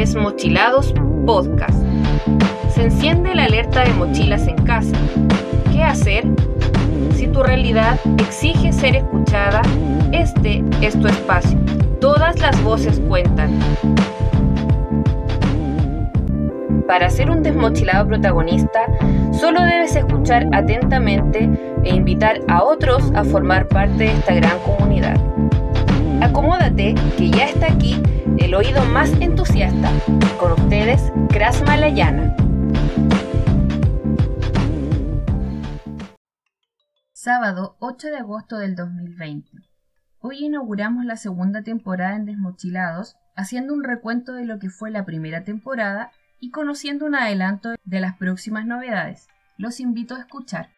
Desmochilados Podcast. Se enciende la alerta de mochilas en casa. ¿Qué hacer? Si tu realidad exige ser escuchada, este es tu espacio. Todas las voces cuentan. Para ser un desmochilado protagonista, solo debes escuchar atentamente e invitar a otros a formar parte de esta gran comunidad. Acomódate, que ya está aquí el oído más entusiasta. Con ustedes, Kras Malayana. Sábado 8 de agosto del 2020. Hoy inauguramos la segunda temporada en Desmochilados, haciendo un recuento de lo que fue la primera temporada y conociendo un adelanto de las próximas novedades. Los invito a escuchar.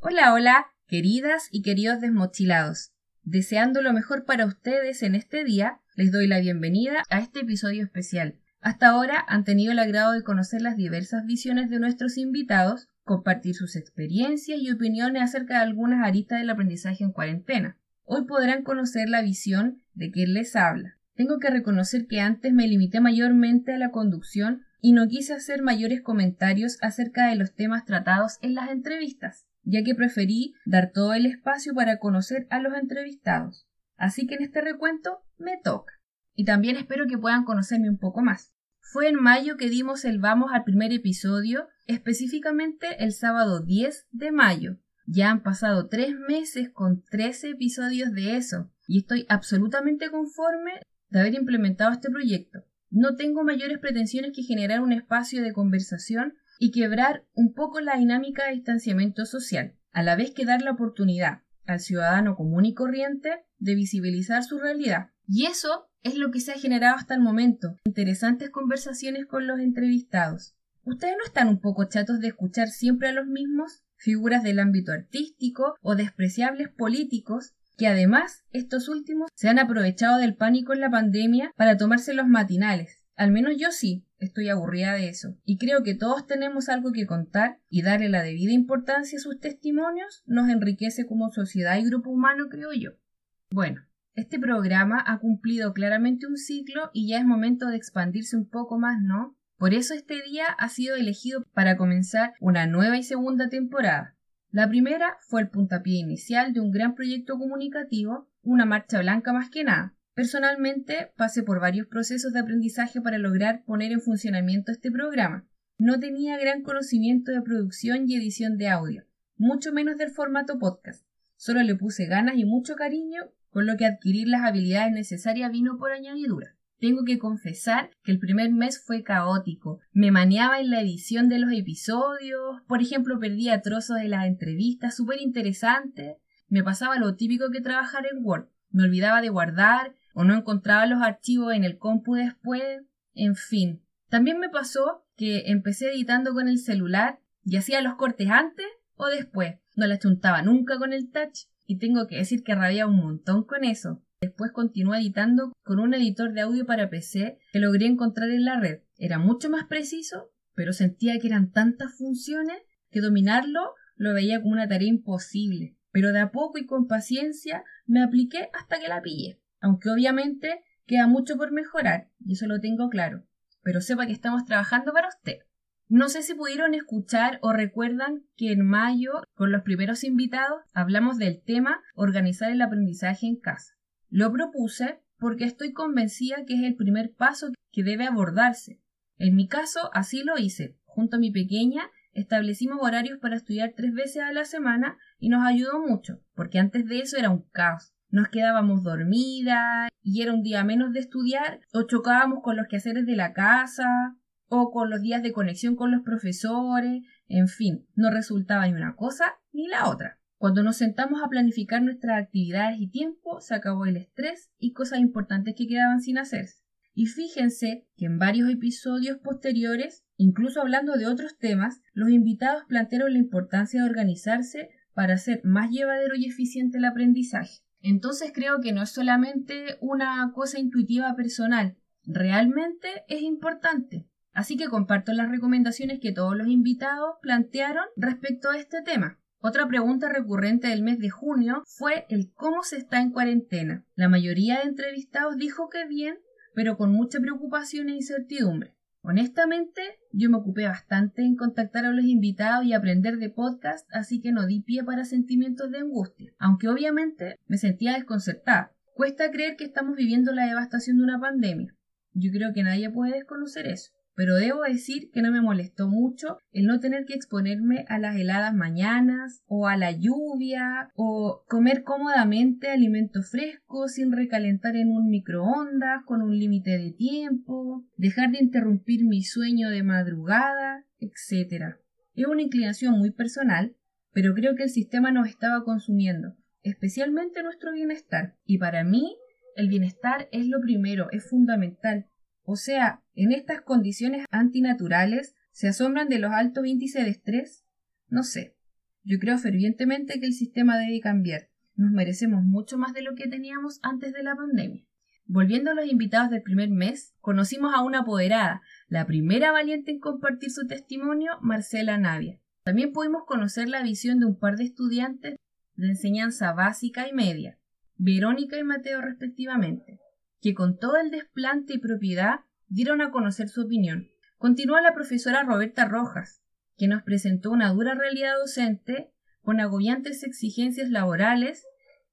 Hola, hola, queridas y queridos desmochilados. Deseando lo mejor para ustedes en este día, les doy la bienvenida a este episodio especial. Hasta ahora han tenido el agrado de conocer las diversas visiones de nuestros invitados, compartir sus experiencias y opiniones acerca de algunas aristas del aprendizaje en cuarentena. Hoy podrán conocer la visión de quien les habla. Tengo que reconocer que antes me limité mayormente a la conducción y no quise hacer mayores comentarios acerca de los temas tratados en las entrevistas ya que preferí dar todo el espacio para conocer a los entrevistados. Así que en este recuento me toca. Y también espero que puedan conocerme un poco más. Fue en mayo que dimos el vamos al primer episodio, específicamente el sábado 10 de mayo. Ya han pasado tres meses con 13 episodios de eso, y estoy absolutamente conforme de haber implementado este proyecto. No tengo mayores pretensiones que generar un espacio de conversación y quebrar un poco la dinámica de distanciamiento social, a la vez que dar la oportunidad al ciudadano común y corriente de visibilizar su realidad. Y eso es lo que se ha generado hasta el momento, interesantes conversaciones con los entrevistados. ¿Ustedes no están un poco chatos de escuchar siempre a los mismos, figuras del ámbito artístico o despreciables políticos, que además estos últimos se han aprovechado del pánico en la pandemia para tomarse los matinales? Al menos yo sí, Estoy aburrida de eso. Y creo que todos tenemos algo que contar y darle la debida importancia a sus testimonios nos enriquece como sociedad y grupo humano, creo yo. Bueno, este programa ha cumplido claramente un ciclo y ya es momento de expandirse un poco más, ¿no? Por eso este día ha sido elegido para comenzar una nueva y segunda temporada. La primera fue el puntapié inicial de un gran proyecto comunicativo, una marcha blanca más que nada, Personalmente pasé por varios procesos de aprendizaje para lograr poner en funcionamiento este programa. No tenía gran conocimiento de producción y edición de audio, mucho menos del formato podcast. Solo le puse ganas y mucho cariño, con lo que adquirir las habilidades necesarias vino por añadidura. Tengo que confesar que el primer mes fue caótico. Me maneaba en la edición de los episodios, por ejemplo, perdía trozos de las entrevistas súper interesantes. Me pasaba lo típico que trabajar en Word. Me olvidaba de guardar o no encontraba los archivos en el compu después, en fin. También me pasó que empecé editando con el celular y hacía los cortes antes o después. No la chuntaba nunca con el touch y tengo que decir que rabia un montón con eso. Después continué editando con un editor de audio para PC que logré encontrar en la red. Era mucho más preciso, pero sentía que eran tantas funciones que dominarlo lo veía como una tarea imposible. Pero de a poco y con paciencia me apliqué hasta que la pillé aunque obviamente queda mucho por mejorar, y eso lo tengo claro, pero sepa que estamos trabajando para usted. No sé si pudieron escuchar o recuerdan que en mayo, con los primeros invitados, hablamos del tema organizar el aprendizaje en casa. Lo propuse porque estoy convencida que es el primer paso que debe abordarse. En mi caso, así lo hice. Junto a mi pequeña, establecimos horarios para estudiar tres veces a la semana y nos ayudó mucho, porque antes de eso era un caos nos quedábamos dormidas y era un día menos de estudiar o chocábamos con los quehaceres de la casa o con los días de conexión con los profesores, en fin, no resultaba ni una cosa ni la otra. Cuando nos sentamos a planificar nuestras actividades y tiempo, se acabó el estrés y cosas importantes que quedaban sin hacerse. Y fíjense que en varios episodios posteriores, incluso hablando de otros temas, los invitados plantearon la importancia de organizarse para hacer más llevadero y eficiente el aprendizaje. Entonces creo que no es solamente una cosa intuitiva personal, realmente es importante. Así que comparto las recomendaciones que todos los invitados plantearon respecto a este tema. Otra pregunta recurrente del mes de junio fue el cómo se está en cuarentena. La mayoría de entrevistados dijo que bien, pero con mucha preocupación e incertidumbre. Honestamente, yo me ocupé bastante en contactar a los invitados y aprender de podcast, así que no di pie para sentimientos de angustia, aunque obviamente me sentía desconcertada. Cuesta creer que estamos viviendo la devastación de una pandemia. Yo creo que nadie puede desconocer eso pero debo decir que no me molestó mucho el no tener que exponerme a las heladas mañanas o a la lluvia o comer cómodamente alimentos frescos sin recalentar en un microondas con un límite de tiempo, dejar de interrumpir mi sueño de madrugada, etc. Es una inclinación muy personal, pero creo que el sistema nos estaba consumiendo, especialmente nuestro bienestar, y para mí el bienestar es lo primero, es fundamental. O sea, en estas condiciones antinaturales, ¿se asombran de los altos índices de estrés? No sé. Yo creo fervientemente que el sistema debe cambiar. Nos merecemos mucho más de lo que teníamos antes de la pandemia. Volviendo a los invitados del primer mes, conocimos a una apoderada, la primera valiente en compartir su testimonio, Marcela Navia. También pudimos conocer la visión de un par de estudiantes de enseñanza básica y media, Verónica y Mateo respectivamente que con todo el desplante y propiedad dieron a conocer su opinión. Continúa la profesora Roberta Rojas, que nos presentó una dura realidad docente con agobiantes exigencias laborales,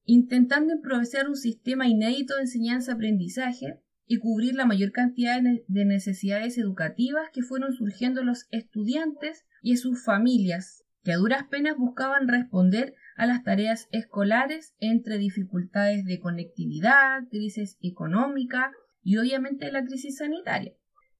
intentando improvisar un sistema inédito de enseñanza-aprendizaje y cubrir la mayor cantidad de necesidades educativas que fueron surgiendo los estudiantes y sus familias, que a duras penas buscaban responder a las tareas escolares entre dificultades de conectividad, crisis económica y obviamente la crisis sanitaria.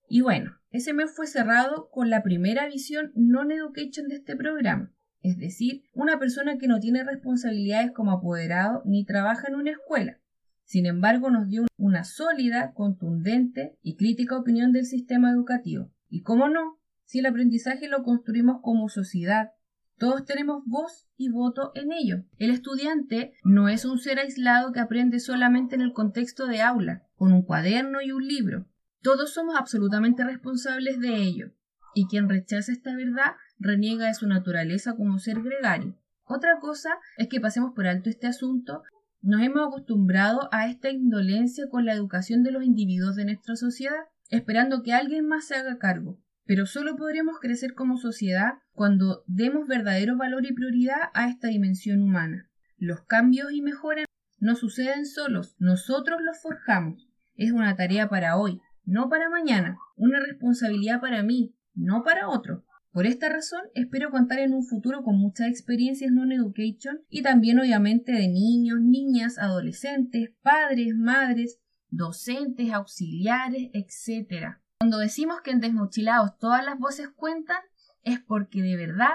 Y bueno, ese mes fue cerrado con la primera visión non-education de este programa, es decir, una persona que no tiene responsabilidades como apoderado ni trabaja en una escuela. Sin embargo, nos dio una sólida, contundente y crítica opinión del sistema educativo. Y cómo no, si el aprendizaje lo construimos como sociedad, todos tenemos voz y voto en ello. El estudiante no es un ser aislado que aprende solamente en el contexto de aula, con un cuaderno y un libro. Todos somos absolutamente responsables de ello, y quien rechaza esta verdad reniega de su naturaleza como ser gregario. Otra cosa es que pasemos por alto este asunto. Nos hemos acostumbrado a esta indolencia con la educación de los individuos de nuestra sociedad, esperando que alguien más se haga cargo pero solo podremos crecer como sociedad cuando demos verdadero valor y prioridad a esta dimensión humana. Los cambios y mejoras no suceden solos, nosotros los forjamos. Es una tarea para hoy, no para mañana, una responsabilidad para mí, no para otro. Por esta razón, espero contar en un futuro con muchas experiencias non-education y también obviamente de niños, niñas, adolescentes, padres, madres, docentes, auxiliares, etc. Cuando decimos que en Desmochilados todas las voces cuentan, es porque de verdad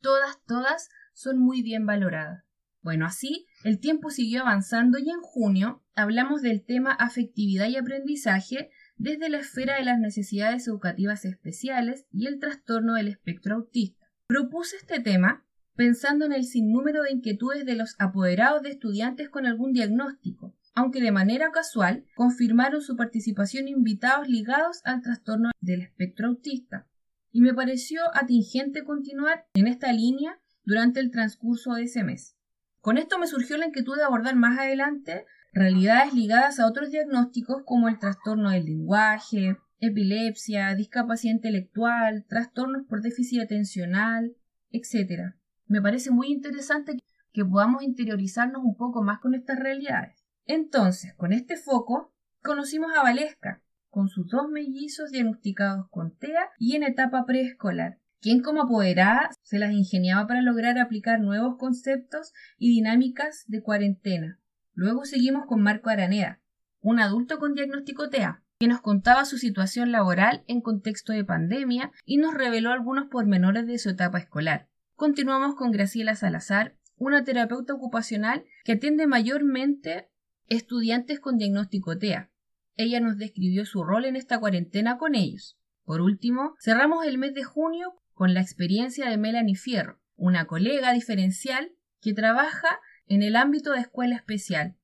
todas, todas son muy bien valoradas. Bueno, así el tiempo siguió avanzando y en junio hablamos del tema afectividad y aprendizaje desde la esfera de las necesidades educativas especiales y el trastorno del espectro autista. Propuse este tema pensando en el sinnúmero de inquietudes de los apoderados de estudiantes con algún diagnóstico, aunque de manera casual confirmaron su participación invitados ligados al trastorno del espectro autista, y me pareció atingente continuar en esta línea durante el transcurso de ese mes. Con esto me surgió la inquietud de abordar más adelante realidades ligadas a otros diagnósticos como el trastorno del lenguaje, epilepsia, discapacidad intelectual, trastornos por déficit atencional, etc. Me parece muy interesante que podamos interiorizarnos un poco más con estas realidades. Entonces, con este foco, conocimos a Valesca, con sus dos mellizos diagnosticados con TEA y en etapa preescolar, quien como apoderada se las ingeniaba para lograr aplicar nuevos conceptos y dinámicas de cuarentena. Luego seguimos con Marco Araneda, un adulto con diagnóstico TEA, que nos contaba su situación laboral en contexto de pandemia y nos reveló algunos pormenores de su etapa escolar. Continuamos con Graciela Salazar, una terapeuta ocupacional que atiende mayormente estudiantes con diagnóstico TEA. Ella nos describió su rol en esta cuarentena con ellos. Por último, cerramos el mes de junio con la experiencia de Melanie Fierro, una colega diferencial que trabaja en el ámbito de escuela especial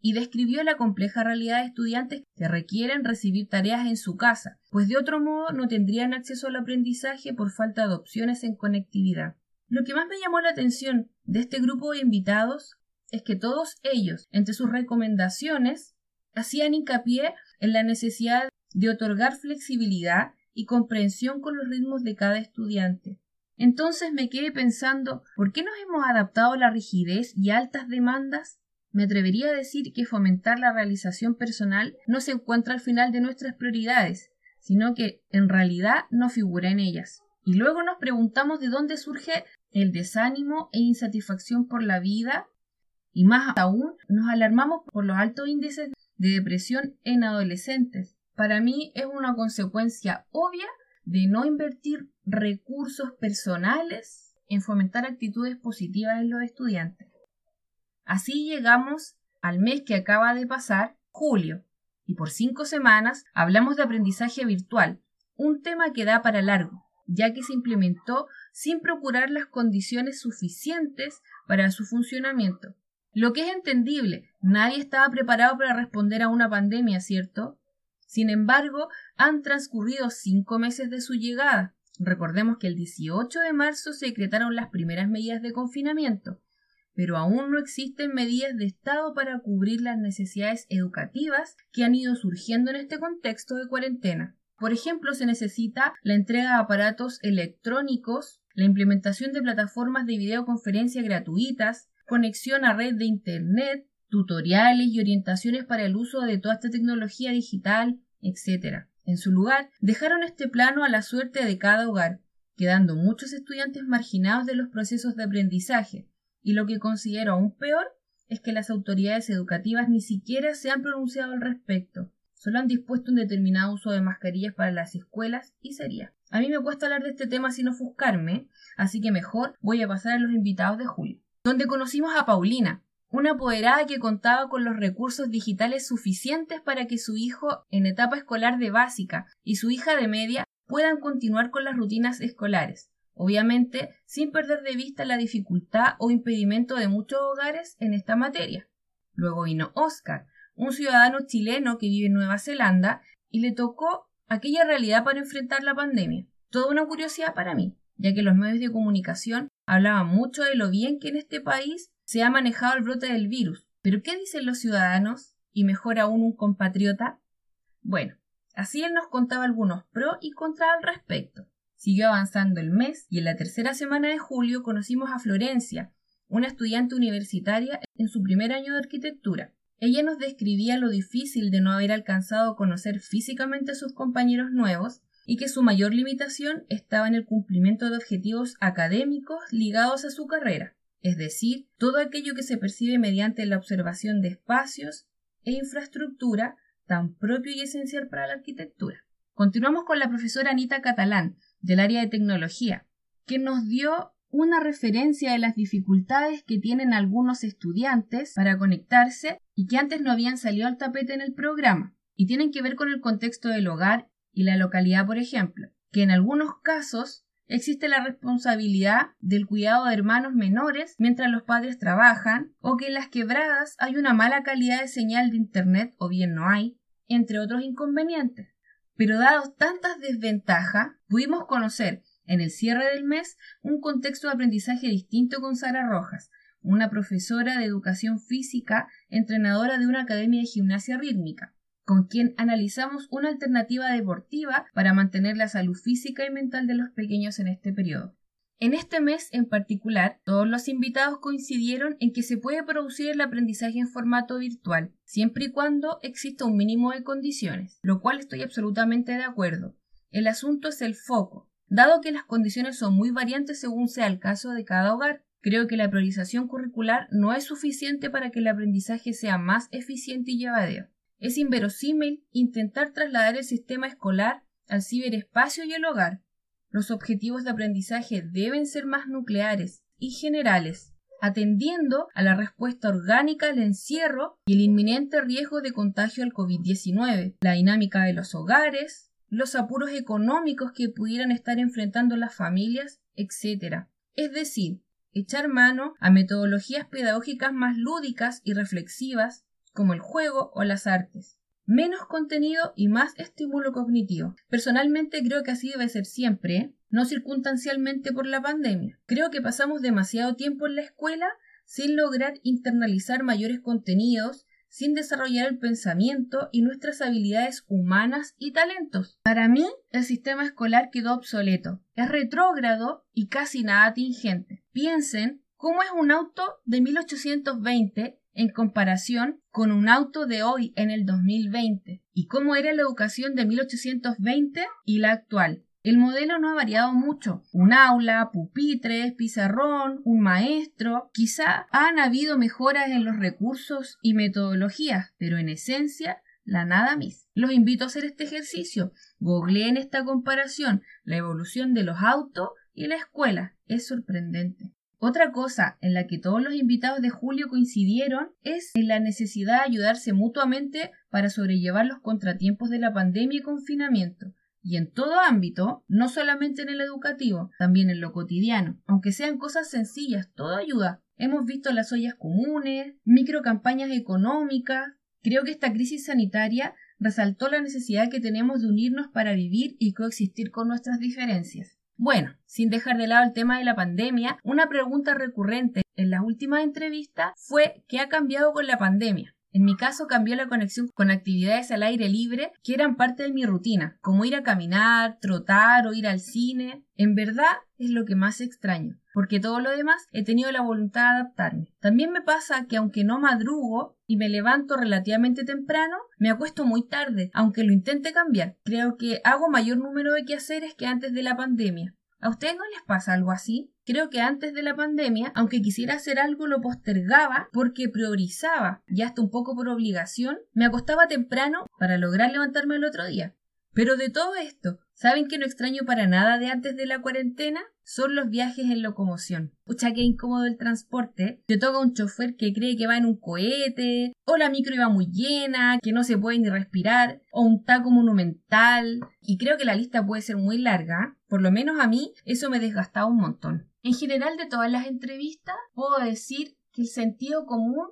y describió la compleja realidad de estudiantes que requieren recibir tareas en su casa, pues de otro modo no tendrían acceso al aprendizaje por falta de opciones en conectividad. Lo que más me llamó la atención de este grupo de invitados es que todos ellos, entre sus recomendaciones, hacían hincapié en la necesidad de otorgar flexibilidad y comprensión con los ritmos de cada estudiante. Entonces me quedé pensando, ¿por qué nos hemos adaptado a la rigidez y altas demandas? Me atrevería a decir que fomentar la realización personal no se encuentra al final de nuestras prioridades, sino que en realidad no figura en ellas. Y luego nos preguntamos de dónde surge el desánimo e insatisfacción por la vida y más aún nos alarmamos por los altos índices de depresión en adolescentes. Para mí es una consecuencia obvia de no invertir recursos personales en fomentar actitudes positivas en los estudiantes. Así llegamos al mes que acaba de pasar, julio, y por cinco semanas hablamos de aprendizaje virtual, un tema que da para largo ya que se implementó sin procurar las condiciones suficientes para su funcionamiento. Lo que es entendible, nadie estaba preparado para responder a una pandemia, ¿cierto? Sin embargo, han transcurrido cinco meses de su llegada. Recordemos que el 18 de marzo se decretaron las primeras medidas de confinamiento, pero aún no existen medidas de Estado para cubrir las necesidades educativas que han ido surgiendo en este contexto de cuarentena. Por ejemplo, se necesita la entrega de aparatos electrónicos, la implementación de plataformas de videoconferencia gratuitas, conexión a red de Internet, tutoriales y orientaciones para el uso de toda esta tecnología digital, etc. En su lugar, dejaron este plano a la suerte de cada hogar, quedando muchos estudiantes marginados de los procesos de aprendizaje, y lo que considero aún peor es que las autoridades educativas ni siquiera se han pronunciado al respecto. Solo han dispuesto un determinado uso de mascarillas para las escuelas y sería. A mí me cuesta hablar de este tema sin ofuscarme, así que mejor voy a pasar a los invitados de julio, donde conocimos a Paulina, una apoderada que contaba con los recursos digitales suficientes para que su hijo en etapa escolar de básica y su hija de media puedan continuar con las rutinas escolares, obviamente sin perder de vista la dificultad o impedimento de muchos hogares en esta materia. Luego vino Oscar, un ciudadano chileno que vive en Nueva Zelanda y le tocó aquella realidad para enfrentar la pandemia. Toda una curiosidad para mí, ya que los medios de comunicación hablaban mucho de lo bien que en este país se ha manejado el brote del virus. Pero ¿qué dicen los ciudadanos? Y mejor aún un compatriota. Bueno, así él nos contaba algunos pros y contras al respecto. Siguió avanzando el mes y en la tercera semana de julio conocimos a Florencia, una estudiante universitaria en su primer año de arquitectura. Ella nos describía lo difícil de no haber alcanzado a conocer físicamente a sus compañeros nuevos y que su mayor limitación estaba en el cumplimiento de objetivos académicos ligados a su carrera, es decir, todo aquello que se percibe mediante la observación de espacios e infraestructura tan propio y esencial para la arquitectura. Continuamos con la profesora Anita Catalán, del área de tecnología, que nos dio una referencia de las dificultades que tienen algunos estudiantes para conectarse y que antes no habían salido al tapete en el programa, y tienen que ver con el contexto del hogar y la localidad, por ejemplo, que en algunos casos existe la responsabilidad del cuidado de hermanos menores mientras los padres trabajan, o que en las quebradas hay una mala calidad de señal de Internet o bien no hay, entre otros inconvenientes. Pero dados tantas desventajas, pudimos conocer en el cierre del mes un contexto de aprendizaje distinto con Sara Rojas, una profesora de educación física, entrenadora de una academia de gimnasia rítmica, con quien analizamos una alternativa deportiva para mantener la salud física y mental de los pequeños en este periodo. En este mes en particular, todos los invitados coincidieron en que se puede producir el aprendizaje en formato virtual, siempre y cuando exista un mínimo de condiciones, lo cual estoy absolutamente de acuerdo. El asunto es el foco, dado que las condiciones son muy variantes según sea el caso de cada hogar. Creo que la priorización curricular no es suficiente para que el aprendizaje sea más eficiente y llevadero. Es inverosímil intentar trasladar el sistema escolar al ciberespacio y el hogar. Los objetivos de aprendizaje deben ser más nucleares y generales, atendiendo a la respuesta orgánica al encierro y el inminente riesgo de contagio al COVID-19, la dinámica de los hogares, los apuros económicos que pudieran estar enfrentando las familias, etc. Es decir, echar mano a metodologías pedagógicas más lúdicas y reflexivas, como el juego o las artes. Menos contenido y más estímulo cognitivo. Personalmente creo que así debe ser siempre, no circunstancialmente por la pandemia. Creo que pasamos demasiado tiempo en la escuela sin lograr internalizar mayores contenidos sin desarrollar el pensamiento y nuestras habilidades humanas y talentos. Para mí, el sistema escolar quedó obsoleto, es retrógrado y casi nada tingente. Piensen cómo es un auto de 1820 en comparación con un auto de hoy en el 2020 y cómo era la educación de 1820 y la actual. El modelo no ha variado mucho. Un aula, pupitres, pizarrón, un maestro. Quizá han habido mejoras en los recursos y metodologías, pero en esencia la nada mis. Los invito a hacer este ejercicio. Googleen esta comparación, la evolución de los autos y la escuela. Es sorprendente. Otra cosa en la que todos los invitados de Julio coincidieron es en la necesidad de ayudarse mutuamente para sobrellevar los contratiempos de la pandemia y confinamiento y en todo ámbito, no solamente en el educativo, también en lo cotidiano. Aunque sean cosas sencillas, todo ayuda. Hemos visto las ollas comunes, microcampañas económicas. Creo que esta crisis sanitaria resaltó la necesidad que tenemos de unirnos para vivir y coexistir con nuestras diferencias. Bueno, sin dejar de lado el tema de la pandemia, una pregunta recurrente en las últimas entrevistas fue ¿qué ha cambiado con la pandemia? En mi caso cambió la conexión con actividades al aire libre que eran parte de mi rutina, como ir a caminar, trotar o ir al cine. En verdad es lo que más extraño, porque todo lo demás he tenido la voluntad de adaptarme. También me pasa que aunque no madrugo y me levanto relativamente temprano, me acuesto muy tarde, aunque lo intente cambiar. Creo que hago mayor número de quehaceres que antes de la pandemia. ¿A ustedes no les pasa algo así? Creo que antes de la pandemia, aunque quisiera hacer algo, lo postergaba porque priorizaba y hasta un poco por obligación, me acostaba temprano para lograr levantarme el otro día. Pero de todo esto, ¿saben que no extraño para nada de antes de la cuarentena? Son los viajes en locomoción. Pucha, qué incómodo el transporte. Te toca un chofer que cree que va en un cohete, o la micro iba muy llena, que no se puede ni respirar, o un taco monumental. Y creo que la lista puede ser muy larga. Por lo menos a mí eso me desgastaba un montón. En general de todas las entrevistas puedo decir que el sentido común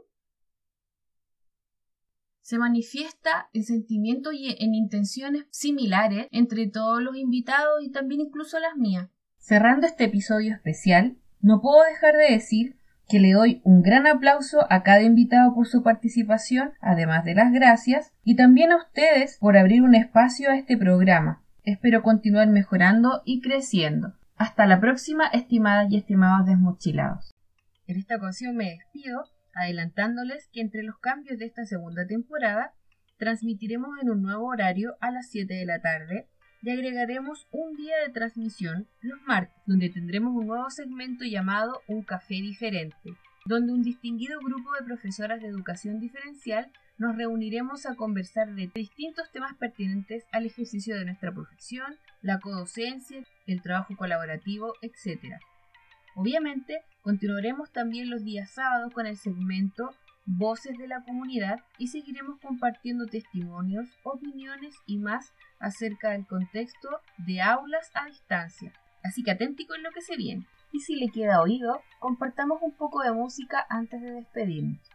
se manifiesta en sentimientos y en intenciones similares entre todos los invitados y también incluso las mías. Cerrando este episodio especial, no puedo dejar de decir que le doy un gran aplauso a cada invitado por su participación, además de las gracias, y también a ustedes por abrir un espacio a este programa. Espero continuar mejorando y creciendo. Hasta la próxima, estimadas y estimados desmochilados. En esta ocasión me despido, adelantándoles que entre los cambios de esta segunda temporada, transmitiremos en un nuevo horario a las 7 de la tarde y agregaremos un día de transmisión los martes, donde tendremos un nuevo segmento llamado Un Café Diferente, donde un distinguido grupo de profesoras de educación diferencial nos reuniremos a conversar de distintos temas pertinentes al ejercicio de nuestra profesión, la codocencia, el trabajo colaborativo, etc. Obviamente, continuaremos también los días sábados con el segmento Voces de la Comunidad y seguiremos compartiendo testimonios, opiniones y más acerca del contexto de aulas a distancia. Así que aténtico en lo que se viene. Y si le queda oído, compartamos un poco de música antes de despedirnos.